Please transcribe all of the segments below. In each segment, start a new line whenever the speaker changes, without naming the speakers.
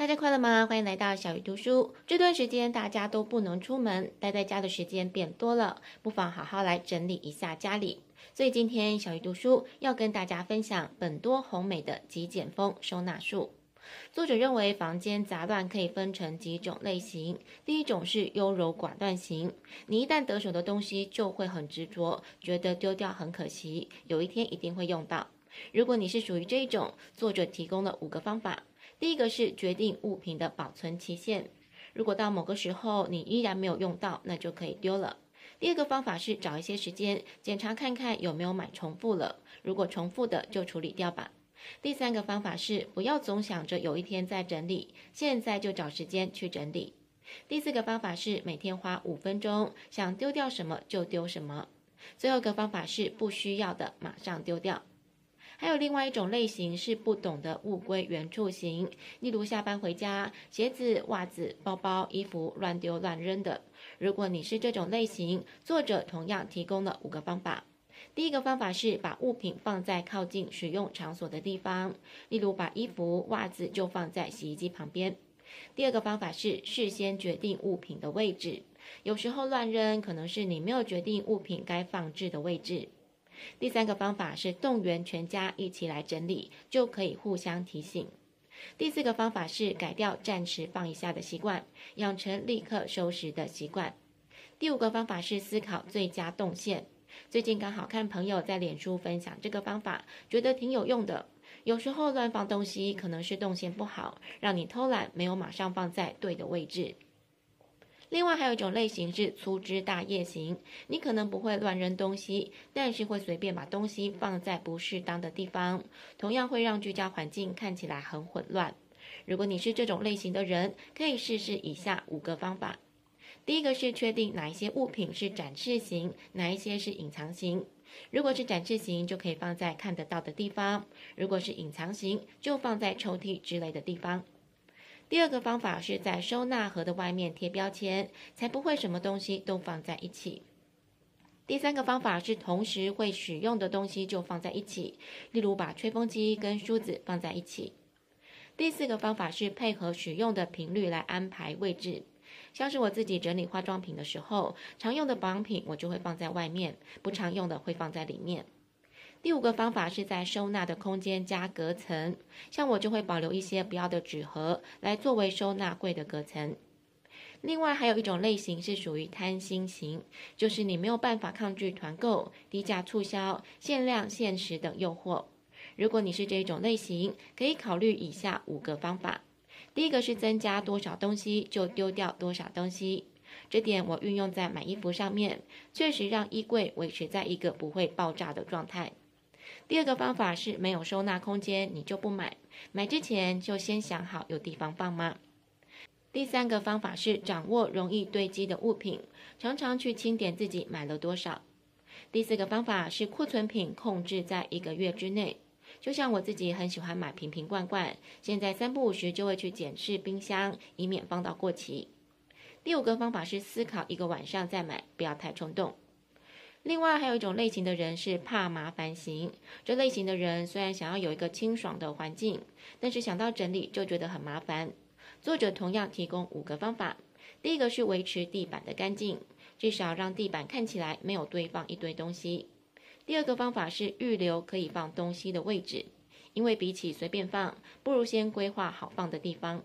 大家快乐吗？欢迎来到小鱼读书。这段时间大家都不能出门，待在家的时间变多了，不妨好好来整理一下家里。所以今天小鱼读书要跟大家分享本多宏美的极简风收纳术。作者认为房间杂乱可以分成几种类型，第一种是优柔寡断型，你一旦得手的东西就会很执着，觉得丢掉很可惜，有一天一定会用到。如果你是属于这一种，作者提供了五个方法。第一个是决定物品的保存期限，如果到某个时候你依然没有用到，那就可以丢了。第二个方法是找一些时间检查看看有没有买重复了，如果重复的就处理掉吧。第三个方法是不要总想着有一天再整理，现在就找时间去整理。第四个方法是每天花五分钟，想丢掉什么就丢什么。最后一个方法是不需要的马上丢掉。还有另外一种类型是不懂得物归原处型，例如下班回家，鞋子、袜子、包包、衣服乱丢乱扔的。如果你是这种类型，作者同样提供了五个方法。第一个方法是把物品放在靠近使用场所的地方，例如把衣服、袜子就放在洗衣机旁边。第二个方法是事先决定物品的位置，有时候乱扔可能是你没有决定物品该放置的位置。第三个方法是动员全家一起来整理，就可以互相提醒。第四个方法是改掉暂时放一下的习惯，养成立刻收拾的习惯。第五个方法是思考最佳动线。最近刚好看朋友在脸书分享这个方法，觉得挺有用的。有时候乱放东西可能是动线不好，让你偷懒没有马上放在对的位置。另外还有一种类型是粗枝大叶型，你可能不会乱扔东西，但是会随便把东西放在不适当的地方，同样会让居家环境看起来很混乱。如果你是这种类型的人，可以试试以下五个方法。第一个是确定哪一些物品是展示型，哪一些是隐藏型。如果是展示型，就可以放在看得到的地方；如果是隐藏型，就放在抽屉之类的地方。第二个方法是在收纳盒的外面贴标签，才不会什么东西都放在一起。第三个方法是同时会使用的东西就放在一起，例如把吹风机跟梳子放在一起。第四个方法是配合使用的频率来安排位置，像是我自己整理化妆品的时候，常用的保养品我就会放在外面，不常用的会放在里面。第五个方法是在收纳的空间加隔层，像我就会保留一些不要的纸盒来作为收纳柜的隔层。另外还有一种类型是属于贪心型，就是你没有办法抗拒团购、低价促销、限量限时等诱惑。如果你是这种类型，可以考虑以下五个方法。第一个是增加多少东西就丢掉多少东西，这点我运用在买衣服上面，确实让衣柜维持在一个不会爆炸的状态。第二个方法是没有收纳空间，你就不买。买之前就先想好有地方放吗？第三个方法是掌握容易堆积的物品，常常去清点自己买了多少。第四个方法是库存品控制在一个月之内，就像我自己很喜欢买瓶瓶罐罐，现在三不五时就会去检视冰箱，以免放到过期。第五个方法是思考一个晚上再买，不要太冲动。另外还有一种类型的人是怕麻烦型，这类型的人虽然想要有一个清爽的环境，但是想到整理就觉得很麻烦。作者同样提供五个方法，第一个是维持地板的干净，至少让地板看起来没有堆放一堆东西。第二个方法是预留可以放东西的位置，因为比起随便放，不如先规划好放的地方。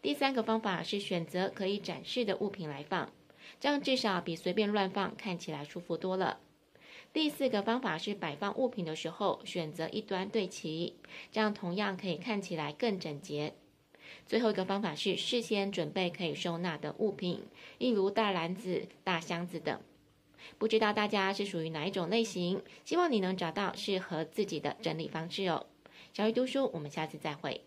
第三个方法是选择可以展示的物品来放。这样至少比随便乱放看起来舒服多了。第四个方法是摆放物品的时候选择一端对齐，这样同样可以看起来更整洁。最后一个方法是事先准备可以收纳的物品，例如大篮子、大箱子等。不知道大家是属于哪一种类型？希望你能找到适合自己的整理方式哦。小鱼读书，我们下次再会。